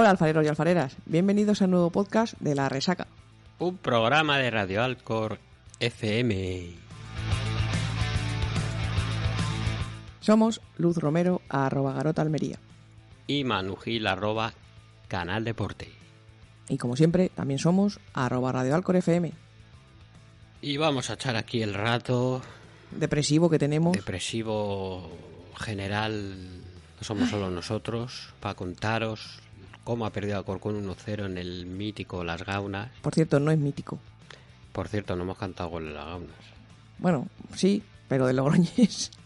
Hola alfareros y alfareras, bienvenidos al nuevo podcast de La Resaca. Un programa de Radio Alcor FM. Somos Luz Romero, arroba Garota Almería. Y Manujil arroba Canal Deporte. Y como siempre, también somos arroba Radio Alcor FM. Y vamos a echar aquí el rato Depresivo que tenemos. depresivo general. No somos solo nosotros. Para contaros cómo ha perdido Alcorcón 1-0 en el mítico Las Gaunas. Por cierto, no es mítico. Por cierto, no hemos cantado gol en Las Gaunas. Bueno, sí, pero de Logroñés.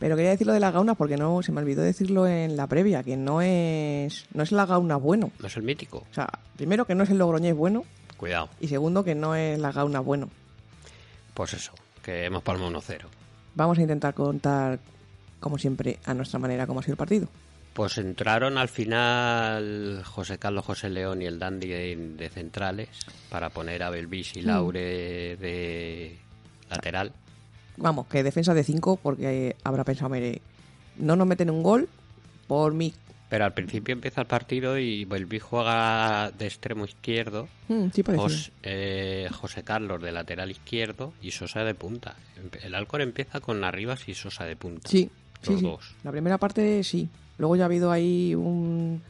Pero quería decirlo de las gaunas porque no se me olvidó decirlo en la previa, que no es no es la gauna bueno. ¿No es el mítico? O sea, primero que no es el Logroñés bueno Cuidado. y segundo que no es la gauna bueno. Pues eso, que hemos palmado 1-0. Vamos a intentar contar, como siempre, a nuestra manera cómo ha sido el partido. Pues entraron al final José Carlos José León y el Dandy de, de centrales para poner a Belvis y Laure de lateral. Vamos, que defensa de 5 porque habrá pensado, mire, no nos meten un gol por mí. Pero al principio empieza el partido y Belvis juega de extremo izquierdo, Mm, sí, parece. Jos- eh, José Carlos de lateral izquierdo y Sosa de punta. El Alcor empieza con Arribas y Sosa de punta. Sí, sí, Los sí. dos. La primera parte sí. Luego ya ha habido ahí un,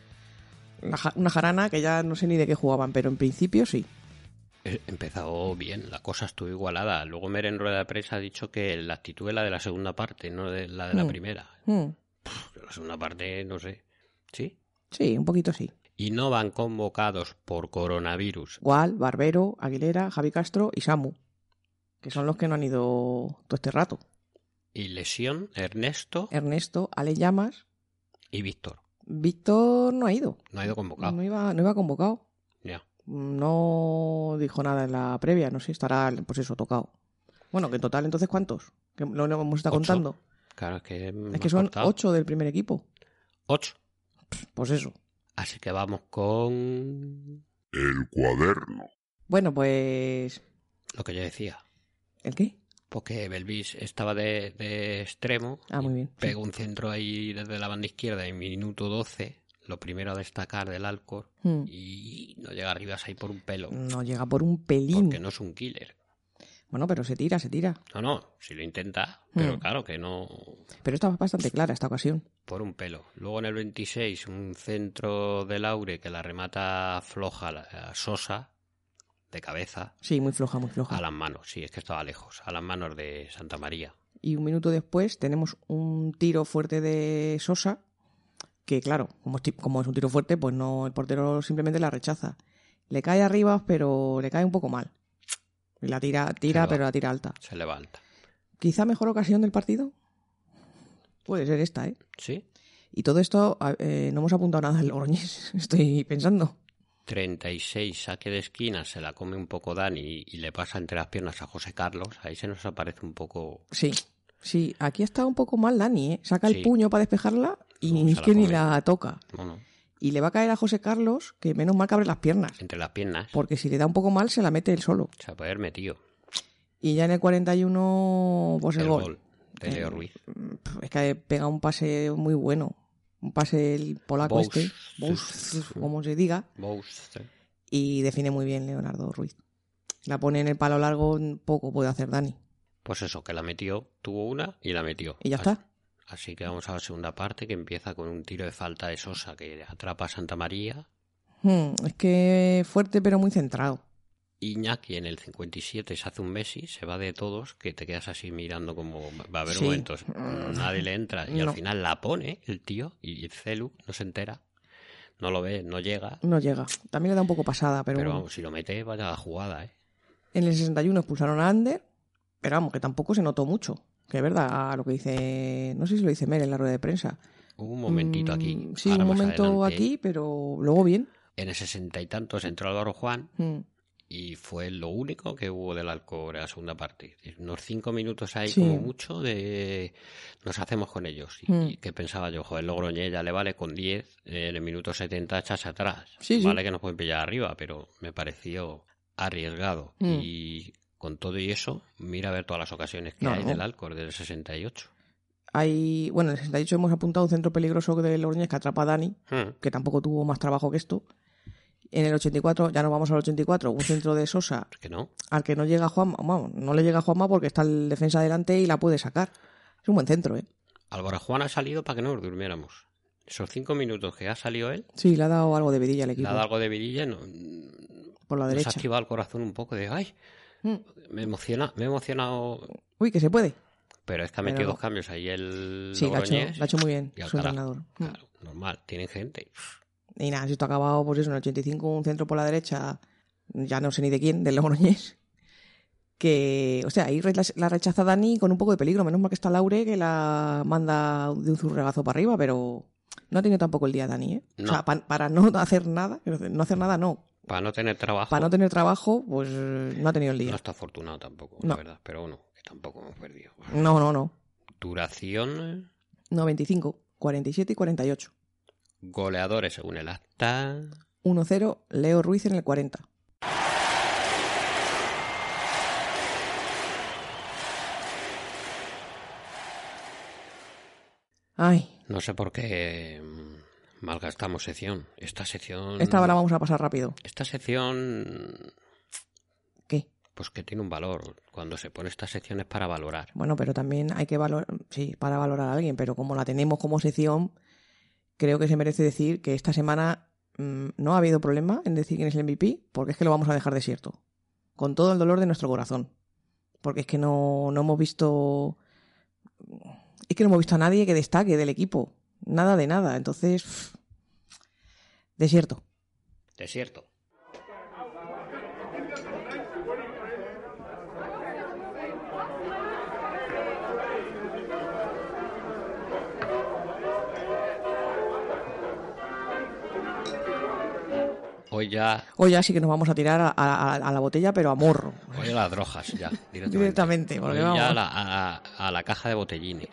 una, ja- una jarana que ya no sé ni de qué jugaban, pero en principio sí. Eh, Empezó bien, la cosa estuvo igualada. Luego Mer en rueda de prensa ha dicho que la actitud es la de la segunda parte, no de la de la Mm. primera. Mm, La segunda parte, no sé. ¿Sí? sí, un poquito sí. Y no van convocados por coronavirus. Gual, Barbero, Aguilera, Javi Castro y Samu. Que son los que no han ido todo este rato. Y lesión, Ernesto Ernesto, Ale Llamas, y Víctor. Víctor no ha ido. No ha ido convocado. No iba, no iba convocado. Ya. No dijo nada en la previa, no sé, estará pues eso, tocado. Bueno, que en total entonces ¿cuántos? Que lo lo hemos estado Ocho. contando. Claro, es que, Es que son ocho del primer equipo. Ocho. Pues eso. Así que vamos con El cuaderno. Bueno, pues... lo que yo decía. ¿El qué? Porque Belvis estaba de, de extremo. Ah, muy bien. Pegó un centro ahí desde la banda izquierda en minuto 12. Lo primero a destacar del Alcor. Hmm. Y no llega arriba ahí por un pelo. No llega por un pelín. Porque no es un killer. Bueno, pero se tira, se tira. No, no, si lo intenta, pero Mm. claro que no Pero esta es bastante clara esta ocasión. por un pelo. Luego en el 26 un centro de Laure que la remata floja a Sosa de cabeza Sí, muy floja, muy floja. a las manos, sí, es que estaba lejos, a las manos de Santa María. Y un minuto después tenemos un tiro fuerte de Sosa, que claro, como es, ti- como es un tiro fuerte, pues no, el portero simplemente la rechaza. Le cae arriba, pero le cae un poco mal. La tira, tira, pero la tira alta. Se levanta. Quizá mejor ocasión del partido. Puede ser esta, ¿eh? ¿Sí? Y todo esto, eh, no hemos apuntado nada del Logroñés, estoy pensando. 36 saque de esquina, se la come un poco Dani y, y le pasa entre las piernas a José Carlos. Ahí se nos aparece un poco. Sí, sí, aquí está un poco mal Dani, ¿eh? Saca Sí. el puño para despejarla y No, ni es la que ni la toca. No, no. Y le va a caer a José Carlos, que menos mal que abre las piernas. Entre las piernas. Porque si le da un poco mal, se la mete él solo. Se puede haber metido. Y ya en el 41, pues el, El gol. gol de Leo Eh, Ruiz. Es que pega un pase muy bueno. Un pase el polaco este, como se diga, y define muy bien Leonardo Ruiz. La pone en el palo largo, poco puede hacer Dani. Pues eso, que la metió, tuvo una y la metió. Y ya Así- está. Así que vamos a la segunda parte que empieza con un tiro de falta de Sosa que atrapa a Santa María. Hmm, es que fuerte pero muy centrado. Iñaki en el 57 se hace un Messi, se va de todos, que te quedas así mirando como va a haber Sí. momentos, nadie le entra y No. al final la pone el tío y el Celu no se entera, no lo ve, no llega, No llega. También le da un poco pasada, pero, pero vamos, si lo mete vaya la jugada, ¿eh? En el 61 expulsaron a Ander, pero vamos, que tampoco se notó mucho. Que es verdad, lo que dice, no sé si lo dice Mer en la rueda de prensa. Un momentito aquí, Mm, Sí, un momento adelante, aquí, pero luego bien. En el sesenta y tantos entró Álvaro Juan Mm, y fue lo único que hubo del Alcor en la segunda parte. Unos cinco minutos ahí Sí. como mucho de nos hacemos con ellos. Y, Mm. y que pensaba yo, joder, Logroñés ya le vale con 10, eh, en el minuto 70 echas atrás. Sí, sí. vale que nos pueden pillar arriba, pero me pareció arriesgado. Mm. Y con todo y eso, mira a ver todas las ocasiones que No, hay no. del Alcor del 68. Hay, bueno, en el 68 hemos apuntado un centro peligroso de Logroñés que atrapa a Dani, Mm. que tampoco tuvo más trabajo que esto. En el 84, ya nos vamos al 84, un centro de Sosa Es que no. al que no llega Juanma, vamos, no le llega Juanma porque está el defensa delante y la puede sacar. Es un buen centro, ¿eh? Álvaro Juan ha salido para que no nos durmiéramos. Esos cinco minutos que ha salido él, Sí, le ha dado algo de vidilla al le equipo. ha dado algo de virilla, no, por la nos ha derecha. activado el corazón un poco de ay, Mm. me emociona, me he emocionado, Uy, que se puede. pero es que ha metido dos cambios ahí el Sí, lo ha, hecho, ha muy bien su entrenador. Mm. Claro, normal, tienen gente. Y nada, si esto ha acabado, pues eso, en el 85, un centro por la derecha, ya no sé ni de quién, del Logroñés. Que, o sea, ahí la rechaza Dani con un poco de peligro. Menos mal que está Laure que la manda de un zurregazo para arriba, pero no ha tenido tampoco el día Dani, ¿eh? O No. sea, pa- para no hacer nada, no hacer nada, no. Para no tener trabajo, Para no tener trabajo, pues no ha tenido el no día. está afortunado tampoco, No. la verdad, pero bueno, que tampoco hemos perdido. No, no, no. Duración, 95, 47 y 48. Goleadores según el acta. 1-0, Leo Ruiz en el 40. Ay, No sé por qué mm, malgastamos sección. Esta sección. esta la vamos a pasar rápido. Esta sección. ¿Qué? Pues que tiene un valor. Cuando se pone esta sección es para valorar. Bueno, pero también hay que valorar, sí, para valorar a alguien, pero como la tenemos como sección, creo que se merece decir que esta semana mm, no ha habido problema en decir quién es el MVP, porque es que lo vamos a dejar desierto. Con todo el dolor de nuestro corazón. Porque es que no, no hemos visto. Es que no hemos visto a nadie que destaque del equipo. Nada de nada. Entonces. desierto. Desierto. Hoy ya, Hoy ya sí que nos vamos a tirar a, a- a la botella, pero a morro. hoy a las drogas ya, directamente. Directamente, porque Hoy vamos. ya a la, a- la caja de botellines.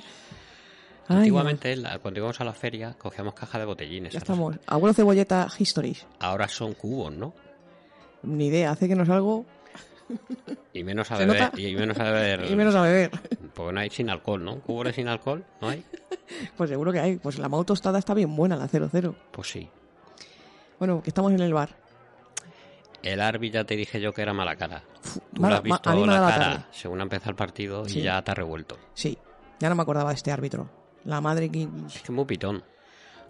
Ay, Antiguamente, cuando íbamos a la feria, cogíamos caja de botellines. Ya estamos. Abuelo Cebolleta Histories. Ahora son cubos, ¿no? Ni idea, hace que nos algo Y menos a ¿Se beber. Y menos a beber. y menos a beber. Porque no hay sin alcohol, ¿no? ¿Cubos de sin alcohol? ¿No hay? Pues seguro que hay. Pues la mau tostada está bien buena, la 00. Pues sí. Bueno, que estamos en el bar. El árbitro ya te dije yo que era mala cara. Tú Mala- le has visto ma- a mí me la cara tarde. según ha empezado el partido Sí. y ya te ha revuelto. Sí, ya no me acordaba de este árbitro. La madre que... Es que es muy pitón.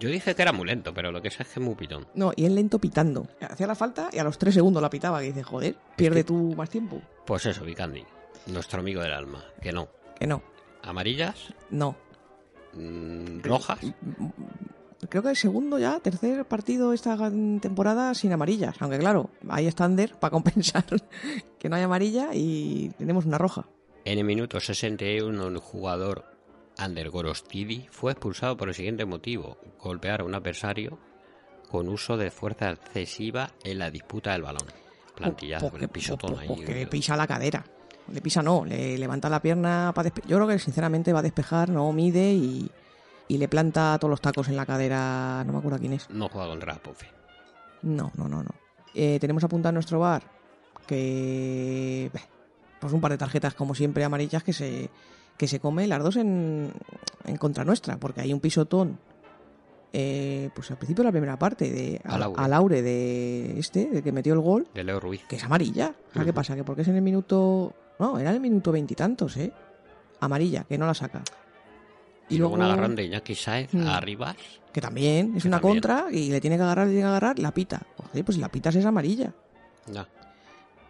Yo dije que era muy lento, pero lo que sé es que es muy pitón. No, y él lento pitando. Hacía la falta y a los tres segundos la pitaba. Que dice, joder, pierde tú más tiempo. Pues eso, Vicandi. Nuestro amigo del alma. Que no. Que no, Amarillas, no. mm, rojas. Creo que el segundo ya, tercer partido esta temporada sin amarillas. Aunque claro, ahí está Ander para compensar que no hay amarilla y tenemos una roja. En el minuto 61, el jugador Ander Gorostidi fue expulsado por el siguiente motivo: golpear a un adversario con uso de fuerza excesiva en la disputa del balón. Plantillazo, Porque- el pisotón ahí. pues que le pisa la cadera. Le pisa no, le levanta la pierna para Yo creo que sinceramente va a despejar, no mide y, y le planta todos los tacos en la cadera. No me acuerdo quién es. No juega contra Pofe. No, no, no, no. Eh, tenemos apuntado en nuestro bar que. Pues un par de tarjetas, como siempre, amarillas que se, que se come las dos en, en contra nuestra, porque hay un pisotón. eh, pues al principio de la primera parte de A Laure. a Laure de este, de que metió el gol, De Leo Ruiz. que es amarilla. O sea, ¿Qué pasa? Que porque es en el minuto. No, era en el minuto veintitantos, ¿eh? Amarilla, que no la saca. Y, luego un agarrón de Iñaki Saez Mm. a Rivas. Que también es Que una también. contra y le tiene que agarrar, le tiene que agarrar, la pita. Joder, pues si la pita es amarilla. No.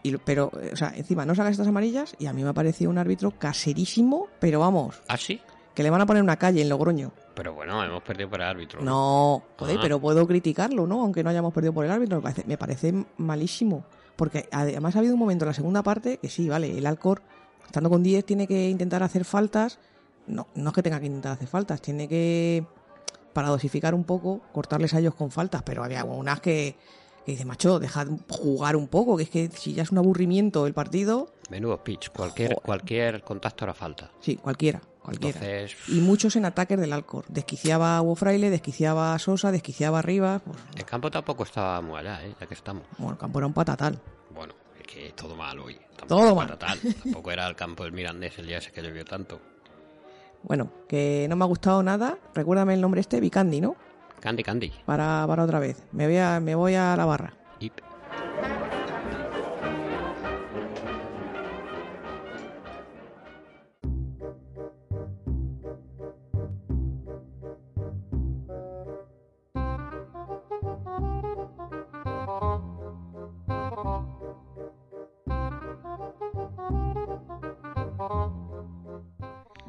Y, pero, eh, o sea, encima no saca estas amarillas y a mí me ha parecido un árbitro caserísimo, pero vamos, ¿Ah, sí? que le van a poner una calle en Logroño. Pero bueno, hemos perdido por el árbitro. No, joder, Ah. pero puedo criticarlo, ¿no? Aunque no hayamos perdido por el árbitro, me parece, me parece malísimo. Porque además ha habido un momento en la segunda parte que sí, vale, el Alcor, estando con 10, tiene que intentar hacer faltas. No, no es que tenga que intentar hacer faltas, tiene que, para dosificar un poco, cortarles a ellos con faltas. Pero había unas que, que dice, macho, dejad jugar un poco, que es que si ya es un aburrimiento el partido, Menudo pitch. Cualquier, Joder. cualquier contacto hará falta. sí, cualquiera, cualquiera. Entonces, Y muchos en ataques del Alcor. Desquiciaba a Hugo Fraile, desquiciaba a Sosa, desquiciaba a Rivas. Pues, el campo tampoco estaba muy allá, ¿eh? ya que estamos. bueno, el campo era un patatal. Bueno, es que todo mal hoy. Tampoco Todo mal. patatal. Tampoco era el campo del Mirandés el día ese que llovió tanto. Bueno, que no me ha gustado nada. Recuérdame el nombre este, Vicandi, ¿no? Candy, Candy. Para, para otra vez. Me voy a, me voy a la barra. Ip.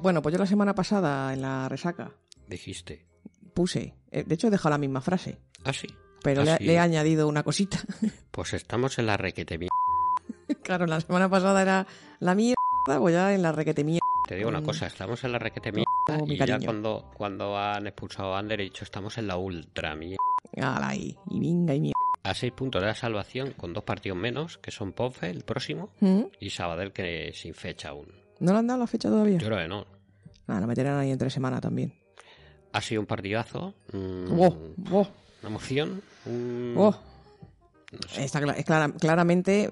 Bueno, pues yo la semana pasada en la resaca Dijiste. puse, eh, de hecho he dejado la misma frase, Ah, sí. pero Ah, le, he añadido una cosita. Pues estamos en la requete mierda. claro, la semana pasada era la mierda, pues ya en la requete mierda. Te digo una cosa, estamos en la requete mierda. Oh, mi y ya cuando, cuando han expulsado a Ander he dicho estamos en la ultra mierda. Y venga y mierda. A seis puntos de la salvación con dos partidos menos, que son Ponfe, el próximo, ¿Mm? y Sabadell, que sin fecha aún. ¿No le han dado la fecha todavía? Yo creo que no. Nada, lo meterán ahí entre semana también. Ha sido un partidazo. mm, Oh, oh, Una emoción. un- oh. no sé. Está es clara- claramente,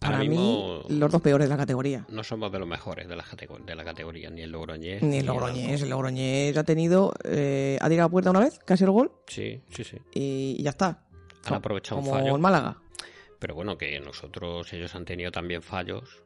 para mí, los dos peores de la categoría. No somos de los mejores de la, de la categoría, ni el Logroñés. Ni el Logroñés. El Logroñés ha tenido. eh, ha tirado a puerta una vez, casi el gol, Sí, sí, sí. y ya está. Han aprovechado un Como fallo. el Málaga. Pero bueno, que nosotros, ellos han tenido también fallos.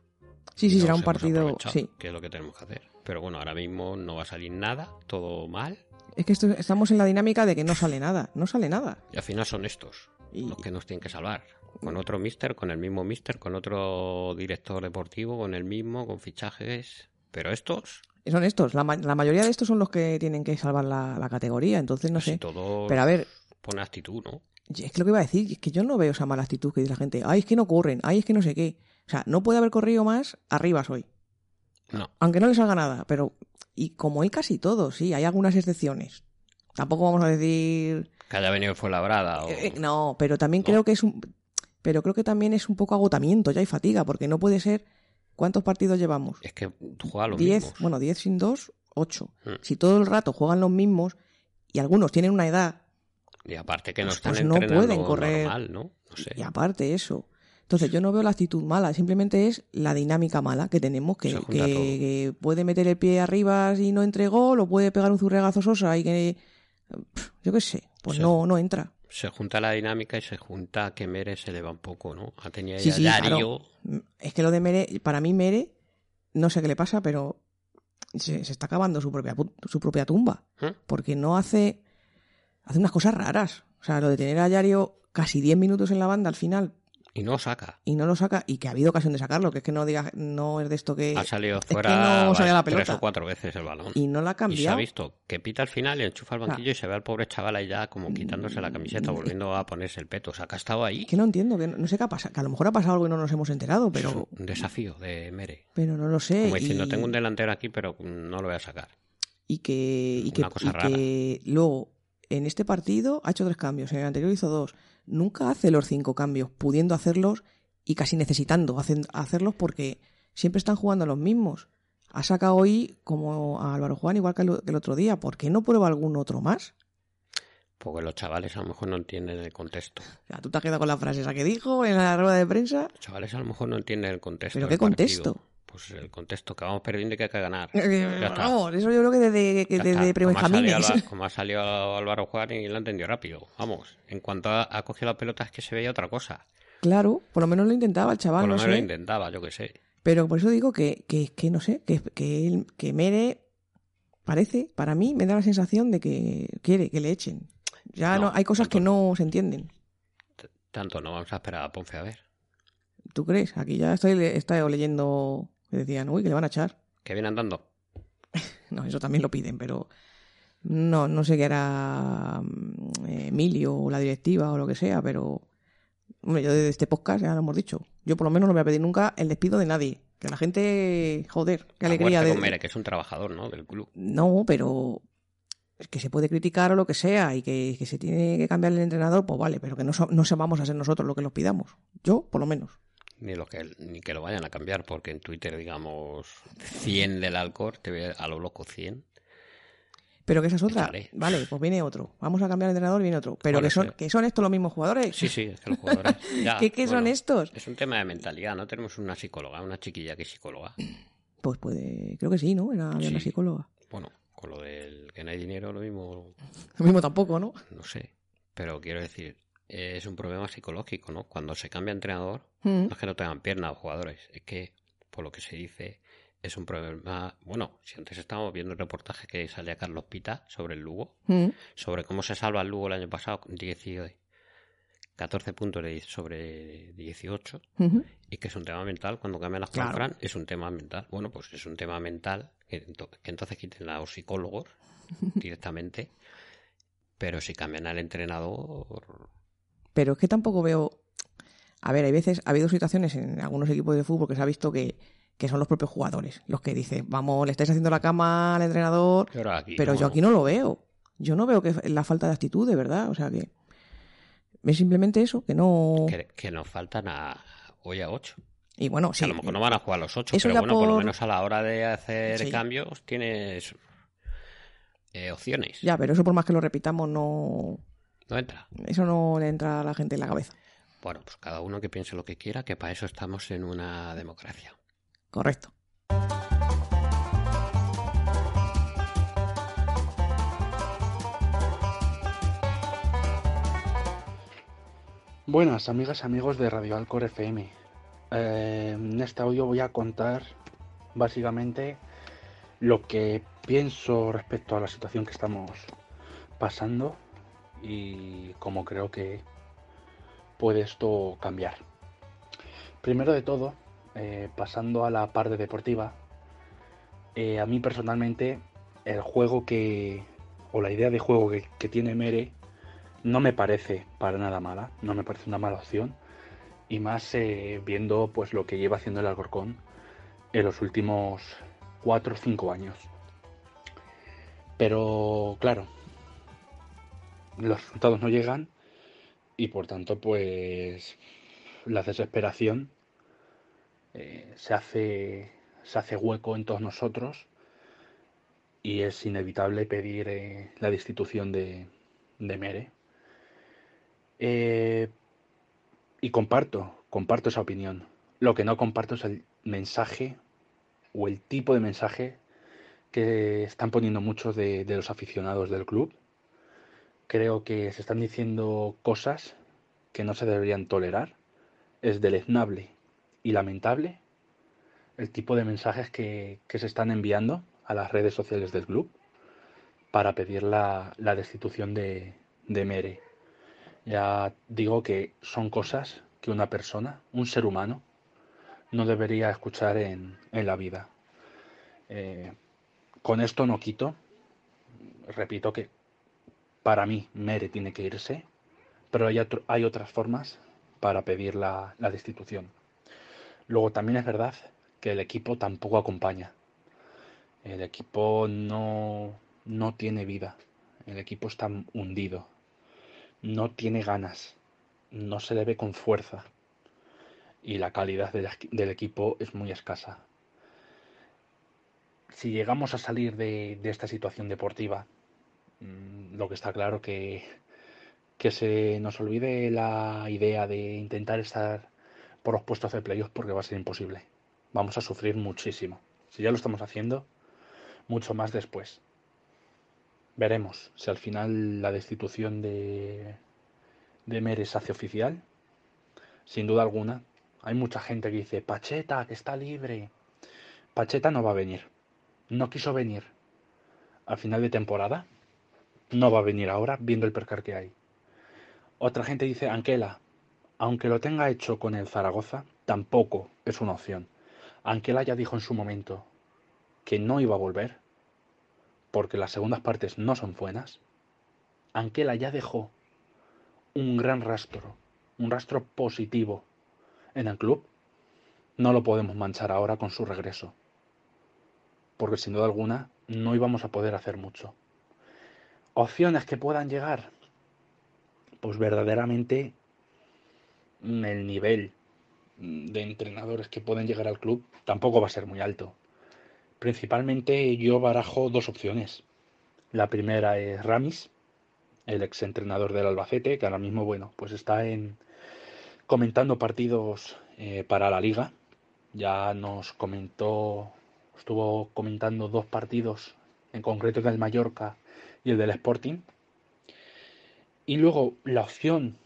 Sí, sí, será un partido. Sí. Que es lo que tenemos que hacer. Pero bueno, ahora mismo no va a salir nada, todo mal. Es que esto- estamos en la dinámica de que no sale nada. No sale nada. Y al final son estos Y- los que nos tienen que salvar. Con otro mister, con el mismo mister, con otro director deportivo, con el mismo, con fichajes. Pero estos, Son estos. La, ma- la mayoría de estos son los que tienen que salvar la, la categoría. Entonces, no sé. Pero a ver, pone actitud, ¿no? es que lo que iba a decir es que yo no veo esa mala actitud que dice la gente. Ay, es que no corren. Ay, es que no sé qué. O sea, no puede haber corrido más arriba hoy. No. Aunque no le salga nada. Pero. Y como hay casi todos, sí, hay algunas excepciones. Tampoco vamos a decir. Que haya venido fue labrada. O... Eh, eh, no, pero también ¿No? creo que es un. Pero creo que también es un poco agotamiento ya y fatiga, porque no puede ser. ¿Cuántos partidos llevamos? Es que juega los 10, mismos. bueno, 10 sin 2, 8. Mm. Si todo el rato juegan los mismos y algunos tienen una edad, Y aparte que no Pues- están pues no pueden correr. normal, ¿no? No sé. y aparte eso. Entonces yo no veo la actitud mala, simplemente es la dinámica mala que tenemos, que, puede meter el pie arriba y no entregó, lo puede pegar un zurregazo sosa y que... Yo qué sé, pues Sí. no, no entra. Se junta la dinámica y se junta que Mere se le va un poco, ¿no? Ha tenido Sí, sí, Darío. Es que lo de Mere, para mí Mere, no sé qué le pasa, pero se, se está acabando su propia, su propia tumba. ¿eh? porque no hace hace unas cosas raras. O sea, lo de tener a Yario casi 10 minutos en la banda al final Y no saca. y no lo saca y que ha habido ocasión de sacarlo, que es que no diga no es de esto que Ha salido es que fuera la tres o cuatro veces el balón. y no la ha Y se ha cambiado. visto que pita al final y enchufa el banquillo y se ve al pobre chaval ahí ya como quitándose la camiseta, volviendo a ponerse el peto. O sea, que ha estado ahí. Es que no entiendo, que no, no sé qué ha pasado, que a lo mejor ha pasado algo y no nos hemos enterado, pero Un desafío de Mere. pero no lo sé. Como diciendo, y, tengo un delantero aquí, pero no lo voy a sacar. y que y que, una cosa y que luego en este partido ha hecho tres cambios, en el anterior hizo dos. Nunca hace los cinco cambios, pudiendo hacerlos y casi necesitando hacerlos porque siempre están jugando los mismos. Ha sacado hoy como a Álvaro Juan igual que el, otro día. ¿Por qué no prueba algún otro más? Porque los chavales a lo mejor no entienden el contexto. O sea, tú te has quedado con la frase esa que dijo en la rueda de prensa. Los chavales a lo mejor no entienden el contexto. ¿Pero qué contexto? Pues el contexto, que vamos perdiendo y que hay que ganar. Eh, está. Vamos, eso yo creo que desde, que desde. Como ha salido prebenjamines. Alba- Como ha salido Álvaro Juan y lo ha entendido rápido. Vamos, en cuanto ha, ha cogido la pelota es que se veía otra cosa. Claro, por lo menos lo intentaba el chaval, Por lo no menos lo intentaba, yo que sé. Pero por eso digo que, que, que no sé, que, que, él- que Mere parece, para mí, me da la sensación de que quiere que le echen. Ya no, No, hay cosas que no se entienden. Tanto no vamos a esperar a Ponce a ver. ¿Tú crees? Aquí ya estoy, estoy leyendo decían, uy, que le van a echar. Que viene andando. No, eso también lo piden, pero no, no sé qué era mm, eh, Emilio o la directiva o lo que sea, pero hombre, yo desde este podcast ya lo hemos dicho. Yo por lo menos no voy a pedir nunca el despido de nadie. Que la gente, joder, qué alegría de... con Mere, que es un trabajador, ¿no? Del club. No, pero es que se puede criticar o lo que sea y que, que se tiene que cambiar el entrenador, pues vale, pero que no, no se vamos a ser nosotros lo que los pidamos. Yo, por lo menos. Ni, lo que, ni que lo vayan a cambiar, porque en Twitter, digamos, 100 del Alcor, te ve a lo loco 100. Pero que esa es otra. Échale. Vale, pues viene otro. Vamos a cambiar el entrenador, viene otro. Pero que son, que son estos los mismos jugadores. Sí, sí, es que los jugadores. ya, ¿Qué, qué son estos? Es un tema de mentalidad, no tenemos una psicóloga, una chiquilla que es psicóloga. Pues puede, creo que sí, ¿no? Era una psicóloga. Bueno, con lo del que no hay dinero, lo mismo, Lo mismo tampoco, ¿no? no sé. Pero quiero decir, eh, es un problema psicológico, ¿no? Cuando se cambia entrenador, Mm. no es que no tengan piernas los jugadores, es que, por lo que se dice, es un problema. Bueno, si antes estábamos viendo el reportaje que salía Carlos Pita sobre el Lugo, Mm. sobre cómo se salva el Lugo el año pasado con 10 14 puntos sobre 18 Ujú. y que es un tema mental cuando cambian las Claro. Fran es un tema mental bueno pues es un tema mental que, que entonces quiten a los psicólogos directamente pero si cambian al entrenador Pero es que tampoco veo. A ver, hay veces, ha habido situaciones en algunos equipos de fútbol que se ha visto que, que son los propios jugadores los que dicen, vamos, le estáis haciendo la cama al entrenador, pero aquí pero yo aquí no lo veo. Yo no veo que la falta de actitud, de verdad. O sea que. Es simplemente eso, que no. que, que nos faltan a hoy a 8 Y bueno, sí. a lo mejor no van a jugar los 8 Eso pero bueno por... lo menos a la hora de hacer Sí. cambios tienes eh, opciones Ya, pero eso por más que lo repitamos, no. No entra Eso no le entra a la gente en la cabeza. bueno pues cada uno que piense lo que quiera que para eso estamos en una democracia Correcto. Buenas amigas y amigos de Radio Alcor FM. Eh, en este audio voy a contar básicamente lo que pienso respecto a la situación que estamos pasando y cómo creo que puede esto cambiar. Primero de todo, eh, pasando a la parte deportiva, eh, a mí personalmente el juego que o la idea de juego que, tiene Mere no me parece para nada mala, no me parece una mala opción. Y más eh, viendo pues lo que lleva haciendo el Alcorcón en los últimos 4 o 5 años. Pero claro, los resultados no llegan y por tanto pues la desesperación eh, se, hace, se hace hueco en todos nosotros y es inevitable pedir eh, la destitución de, Mere. Eh, y comparto, comparto esa opinión. Lo que no comparto es el mensaje o el tipo de mensaje que están poniendo muchos de los aficionados del club. Creo que se están diciendo cosas que no se deberían tolerar. Es deleznable y lamentable el tipo de mensajes que, que se están enviando a las redes sociales del club para pedir la, la destitución de, de Mere. Ya digo que son cosas que una persona, un ser humano, no debería escuchar en, en la vida. Eh, con esto no quito, repito que para mí Mere tiene que irse, pero hay, hay otras formas para pedir la, destitución. Luego también es verdad que el equipo tampoco acompaña. El equipo no, no tiene vida. El equipo está hundido no tiene ganas, no se le ve con fuerza y la calidad del, equi- del equipo es muy escasa. Si llegamos a salir de, esta situación deportiva, lo que está claro que, que se nos olvide la idea de intentar estar por los puestos de playoff porque va a ser imposible. Vamos a sufrir muchísimo. Si ya lo estamos haciendo, mucho más después. Veremos si al final la destitución de, de Mere se hace oficial. Sin duda alguna. Hay mucha gente que dice, Pacheta, que está libre. Pacheta no va a venir. No quiso venir al final de temporada. No va a venir ahora, viendo el percar que hay. Otra gente dice, Anquela, aunque lo tenga hecho con el Zaragoza, tampoco es una opción. Anquela ya dijo en su momento que no iba a volver, porque las segundas partes no son buenas. Anquela ya dejó un gran rastro, un rastro positivo en el club. No lo podemos manchar ahora con su regreso, porque sin duda alguna no íbamos a poder hacer mucho. Opciones que puedan llegar, pues verdaderamente el nivel de entrenadores que pueden llegar al club tampoco va a ser muy alto. Principalmente yo barajo dos opciones. La primera es Ramis, el ex entrenador del Albacete, que ahora mismo, bueno, pues está en comentando partidos eh, para la liga. Ya nos comentó, estuvo comentando dos partidos, en concreto del Mallorca y el del Sporting. Y luego la opción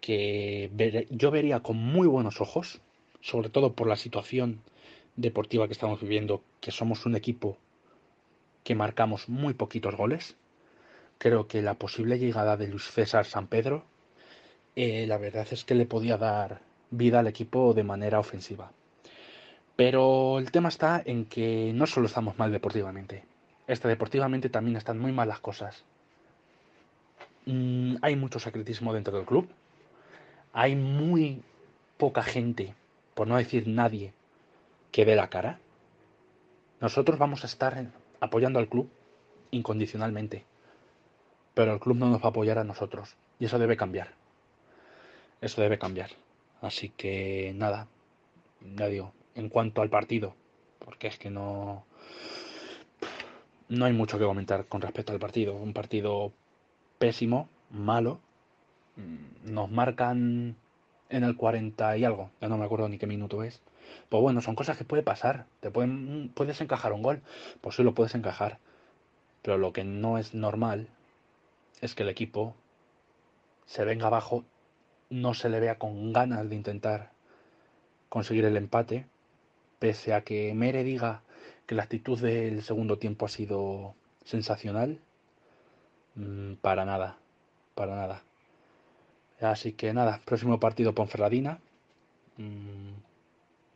que yo vería con muy buenos ojos, sobre todo por la situación deportiva que estamos viviendo, que somos un equipo que marcamos muy poquitos goles. Creo que la posible llegada de Luis César San Pedro, eh, la verdad es que le podía dar vida al equipo de manera ofensiva. Pero el tema está en que no solo estamos mal deportivamente, este deportivamente también están muy mal las cosas. Mm, hay mucho sacritismo dentro del club, hay muy poca gente, por no decir nadie, que dé la cara. Nosotros vamos a estar apoyando al club incondicionalmente, pero el club no nos va a apoyar a nosotros y eso debe cambiar. Eso debe cambiar. Así que nada, ya digo, en cuanto al partido, porque es que no no hay mucho que comentar con respecto al partido. Un partido pésimo, malo, Mm, nos marcan en el 40 y algo, ya no me acuerdo ni qué minuto es. Pues bueno, son cosas que puede pasar. Te pueden, puedes encajar un gol, pues sí lo puedes encajar. Pero lo que no es normal es que el equipo se venga abajo, no se le vea con ganas de intentar conseguir el empate, pese a que Mere diga que la actitud del segundo tiempo ha sido sensacional. Mm, para nada, para nada. Así que nada, próximo partido Ponferradina. Mm,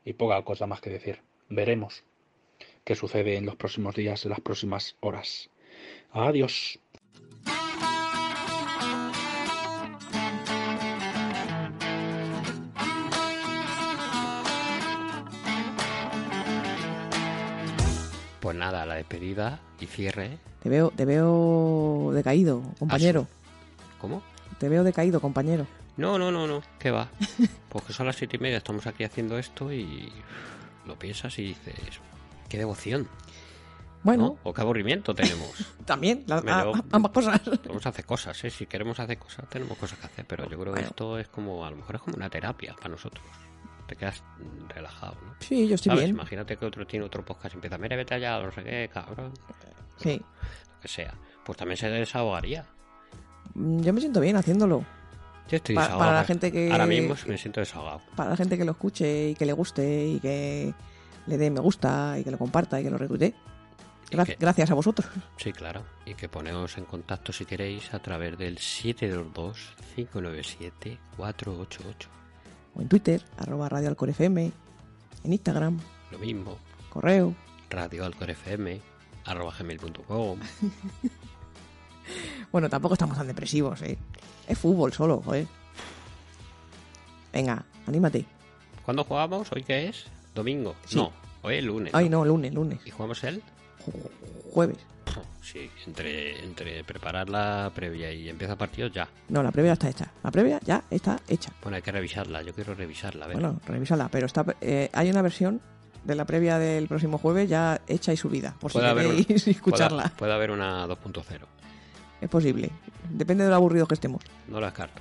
y poca cosa más que decir. Veremos qué sucede en los próximos días, en las próximas horas. Adiós. Pues nada, la despedida y cierre. Te veo, te veo decaído, compañero. ¿Cómo? Te veo decaído, compañero. No, no, no, no, ¿qué va? Porque son las siete y media, estamos aquí haciendo esto y lo piensas y dices, qué devoción. Bueno. O qué aburrimiento tenemos. También, ambas cosas. Vamos a hacer cosas, ¿eh? Si queremos hacer cosas, tenemos cosas que hacer, pero yo creo que esto es como, a lo mejor es como una terapia para nosotros. Te quedas relajado, ¿no? Sí, yo estoy bien. Imagínate que otro tiene otro podcast y empieza, mira, vete allá, no sé qué, cabrón. Sí. Lo que sea. Pues también se desahogaría. Mm, yo me siento bien haciéndolo. Yo estoy para, para la gente que ahora mismo me siento desahogado. Para la gente que lo escuche y que le guste y que le dé me gusta y que lo comparta y que lo retuite. gracias a vosotros. Sí, claro. Y que poneos en contacto si queréis a través del 722-597-488. O en Twitter, arroba Radio Alcor FM. En Instagram. Lo mismo. Correo. Radio Alcor FM, arroba gmail.com. Bueno, tampoco estamos tan depresivos, ¿eh? Es fútbol solo, joder. Venga, anímate. ¿Cuándo jugamos? ¿Hoy qué es? ¿Domingo? No, hoy es lunes. Ay, no, lunes, lunes. ¿Y jugamos el? Jueves. Sí, entre, entre preparar la previa y empieza partido ya. No, la previa está hecha. La previa ya está hecha. Bueno, hay que revisarla. Yo quiero revisarla. Bueno, revisarla. Pero está, eh, hay una versión de la previa del próximo jueves ya hecha y subida. Por si queréis escucharla. puede haber una 2.0. Es posible. Depende de lo aburrido que estemos. No lo descarto.